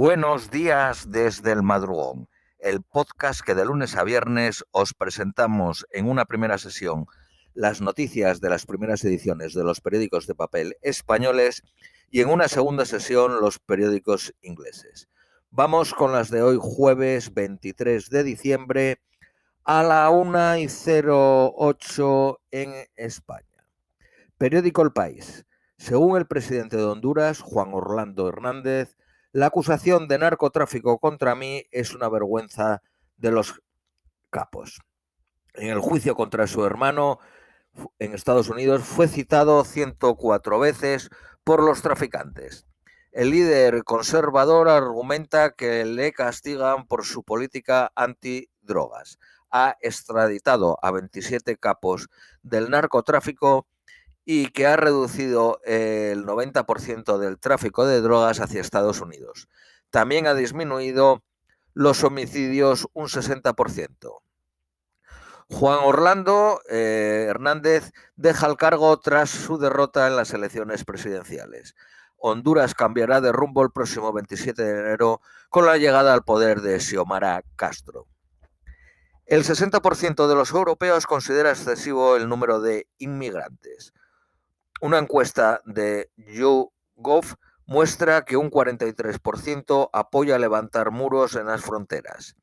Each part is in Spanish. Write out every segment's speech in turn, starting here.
Buenos días desde el madrugón, el podcast que de lunes a viernes os presentamos en una primera sesión las noticias de las primeras ediciones de los periódicos de papel españoles y en una segunda sesión los periódicos ingleses. Vamos con las de hoy jueves 23 de diciembre a la 1 y 08 en España. Periódico El País. Según el presidente de Honduras, Juan Orlando Hernández, la acusación de narcotráfico contra mí es una vergüenza de los capos. En el juicio contra su hermano en Estados Unidos fue citado 104 veces por los traficantes. El líder conservador argumenta que le castigan por su política antidrogas. Ha extraditado a 27 capos del narcotráfico y que ha reducido el 90% del tráfico de drogas hacia Estados Unidos. También ha disminuido los homicidios un 60%. Juan Orlando eh, Hernández deja el cargo tras su derrota en las elecciones presidenciales. Honduras cambiará de rumbo el próximo 27 de enero con la llegada al poder de Xiomara Castro. El 60% de los europeos considera excesivo el número de inmigrantes. Una encuesta de YouGov muestra que un 43% apoya levantar muros en las fronteras.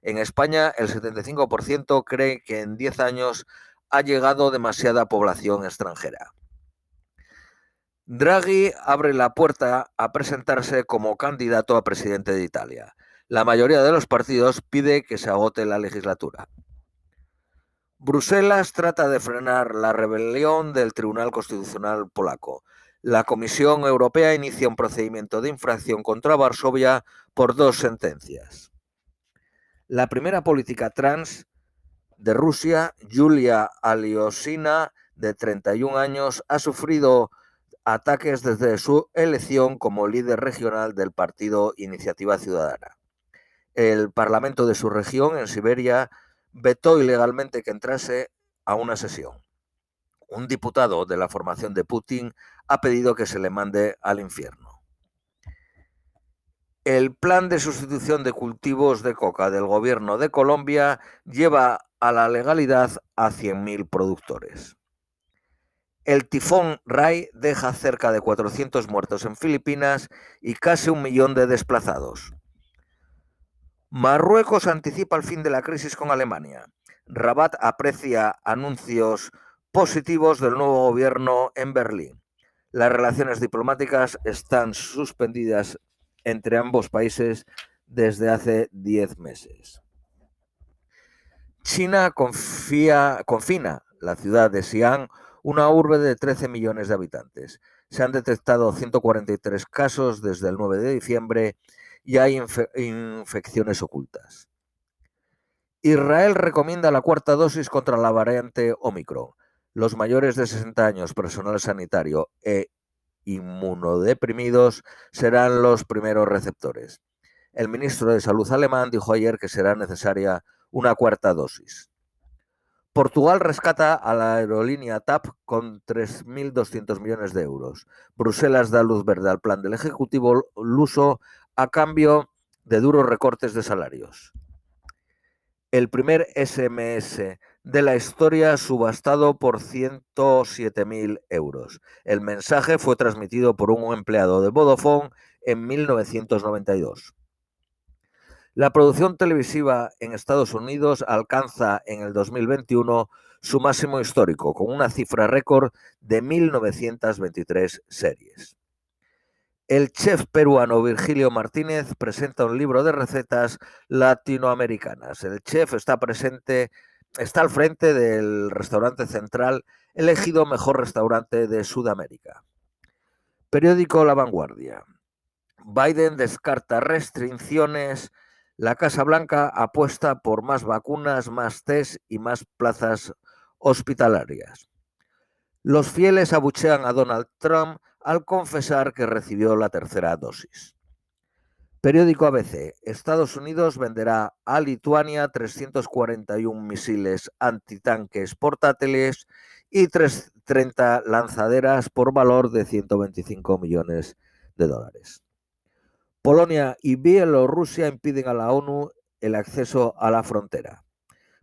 En España, el 75% cree que en 10 años ha llegado demasiada población extranjera. Draghi abre la puerta a presentarse como candidato a presidente de Italia. La mayoría de los partidos pide que se agote la legislatura. Bruselas trata de frenar la rebelión del Tribunal Constitucional polaco. La Comisión Europea inicia un procedimiento de infracción contra Varsovia por dos sentencias. La primera política trans de Rusia, Yulia Aliosina, de 31 años, ha sufrido ataques desde su elección como líder regional del partido Iniciativa Ciudadana. El Parlamento de su región, en Siberia, vetó ilegalmente que entrase a una sesión. Un diputado de la formación de Putin ha pedido que se le mande al infierno. El plan de sustitución de cultivos de coca del gobierno de Colombia lleva a la legalidad a 100.000 productores. El tifón Rai deja cerca de 400 muertos en Filipinas y casi un millón de desplazados. Marruecos anticipa el fin de la crisis con Alemania. Rabat aprecia anuncios positivos del nuevo gobierno en Berlín. Las relaciones diplomáticas están suspendidas entre ambos países desde hace 10 meses. China confina la ciudad de Xi'an, una urbe de 13 millones de habitantes. Se han detectado 143 casos desde el 9 de diciembre y hay infecciones ocultas. Israel recomienda la cuarta dosis contra la variante Omicron. Los mayores de 60 años, personal sanitario e inmunodeprimidos serán los primeros receptores. El ministro de Salud alemán dijo ayer que será necesaria una cuarta dosis. Portugal rescata a la aerolínea TAP con 3.200 millones de euros. Bruselas da luz verde al plan del Ejecutivo luso a cambio de duros recortes de salarios. El primer SMS de la historia subastado por 107.000 euros. El mensaje fue transmitido por un empleado de Vodafone en 1992. La producción televisiva en Estados Unidos alcanza en el 2021 su máximo histórico, con una cifra récord de 1.923 series. El chef peruano Virgilio Martínez presenta un libro de recetas latinoamericanas. El chef está presente, está al frente del restaurante central, elegido mejor restaurante de Sudamérica. Periódico La Vanguardia. Biden descarta restricciones. La Casa Blanca apuesta por más vacunas, más test y más plazas hospitalarias. Los fieles abuchean a Donald Trump al confesar que recibió la tercera dosis. Periódico ABC. Estados Unidos venderá a Lituania 341 misiles antitanques portátiles y 30 lanzaderas por valor de 125 millones de dólares. Polonia y Bielorrusia impiden a la ONU el acceso a la frontera.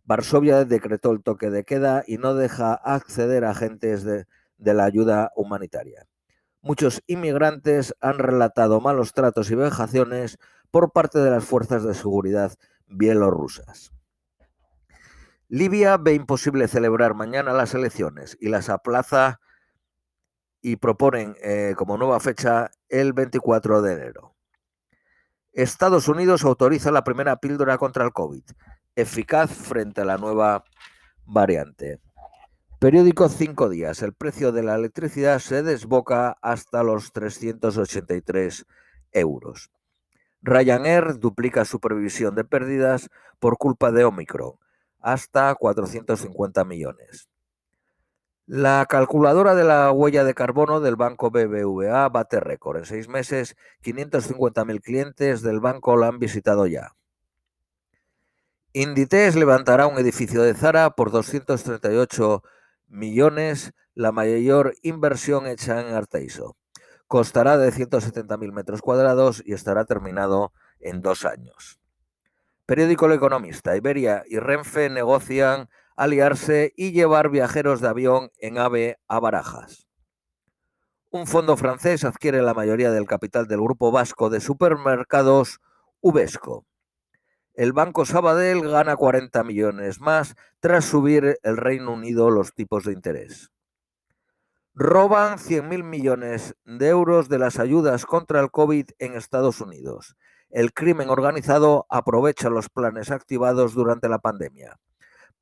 Varsovia decretó el toque de queda y no deja acceder a agentes de, de la ayuda humanitaria. Muchos inmigrantes han relatado malos tratos y vejaciones por parte de las fuerzas de seguridad bielorrusas. Libia ve imposible celebrar mañana las elecciones y las aplaza y proponen eh, como nueva fecha el 24 de enero. Estados Unidos autoriza la primera píldora contra el COVID, eficaz frente a la nueva variante. Periódico Cinco días. El precio de la electricidad se desboca hasta los 383 euros. Ryanair duplica su previsión de pérdidas por culpa de Omicron, hasta 450 millones. La calculadora de la huella de carbono del banco BBVA bate récord. En seis meses, 550.000 clientes del banco la han visitado ya. Inditex levantará un edificio de Zara por 238 millones, la mayor inversión hecha en Arteiso. Costará de 170.000 metros cuadrados y estará terminado en dos años. Periódico El Economista. Iberia y Renfe negocian aliarse y llevar viajeros de avión en AVE a Barajas. Un fondo francés adquiere la mayoría del capital del grupo vasco de supermercados Uvesco. El Banco Sabadell gana 40 millones más tras subir el Reino Unido los tipos de interés. Roban 100.000 millones de euros de las ayudas contra el COVID en Estados Unidos. El crimen organizado aprovecha los planes activados durante la pandemia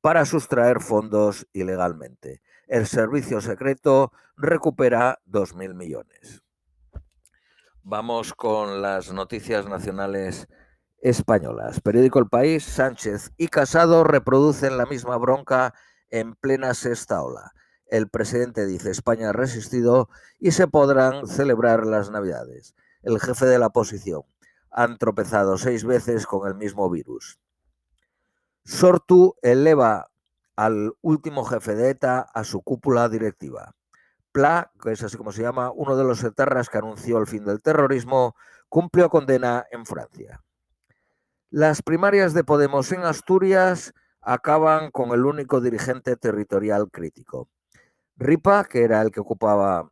para sustraer fondos ilegalmente. El servicio secreto recupera 2.000 millones. Vamos con las noticias nacionales españolas. Periódico El País, Sánchez y Casado reproducen la misma bronca en plena sexta ola. El presidente dice España ha resistido y se podrán celebrar las Navidades. El jefe de la oposición han tropezado seis veces con el mismo virus. Sortu eleva al último jefe de ETA a su cúpula directiva. Pla, que es así como se llama, uno de los etarras que anunció el fin del terrorismo, cumplió condena en Francia. Las primarias de Podemos en Asturias acaban con el único dirigente territorial crítico. Ripa, que era el que ocupaba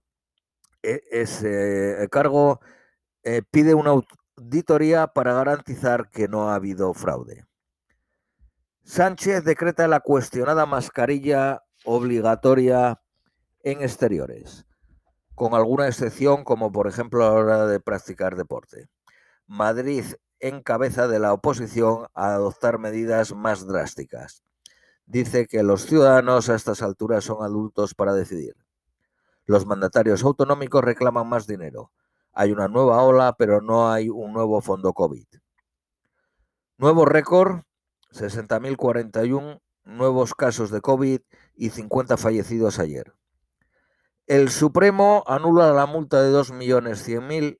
e-, ese cargo, eh, pide una auditoría para garantizar que no ha habido fraude. Sánchez decreta la cuestionada mascarilla obligatoria en exteriores, con alguna excepción como por ejemplo a la hora de practicar deporte. Madrid en cabeza de la oposición a adoptar medidas más drásticas. Dice que los ciudadanos a estas alturas son adultos para decidir. Los mandatarios autonómicos reclaman más dinero. Hay una nueva ola, pero no hay un nuevo fondo COVID. Nuevo récord, 60.041 nuevos casos de COVID y 50 fallecidos ayer. El Supremo anula la multa de 2.100.000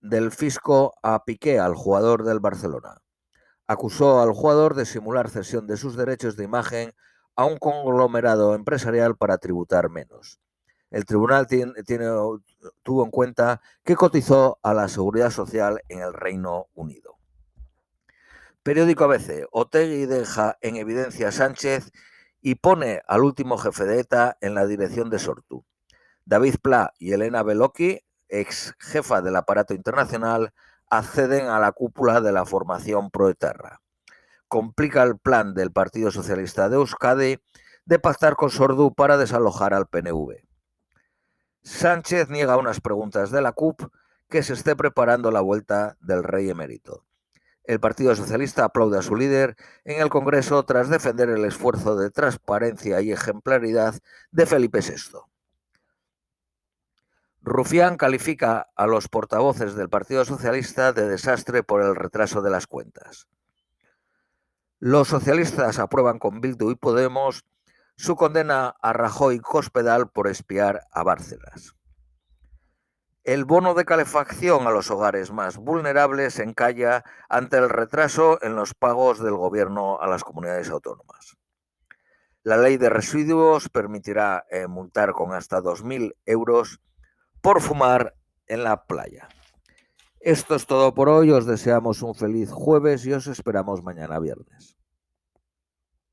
del fisco a Piqué, al jugador del Barcelona. Acusó al jugador de simular cesión de sus derechos de imagen a un conglomerado empresarial para tributar menos. El tribunal tuvo en cuenta que cotizó a la seguridad social en el Reino Unido. Periódico ABC. Otegui deja en evidencia a Sánchez y pone al último jefe de ETA en la dirección de Sortu. David Pla y Elena Beloki ex jefa del aparato internacional, acceden a la cúpula de la formación proetarra. Complica el plan del Partido Socialista de Euskadi de pactar con Sordu para desalojar al PNV. Sánchez niega unas preguntas de la CUP que se esté preparando la vuelta del rey emérito. El Partido Socialista aplaude a su líder en el Congreso tras defender el esfuerzo de transparencia y ejemplaridad de Felipe VI. Rufián califica a los portavoces del Partido Socialista de desastre por el retraso de las cuentas. Los socialistas aprueban con Bildu y Podemos su condena a Rajoy Cospedal por espiar a Bárcenas. El bono de calefacción a los hogares más vulnerables encalla ante el retraso en los pagos del gobierno a las comunidades autónomas. La ley de residuos permitirá eh, multar con hasta 2.000 euros por fumar en la playa. Esto es todo por hoy, os deseamos un feliz jueves y os esperamos mañana viernes.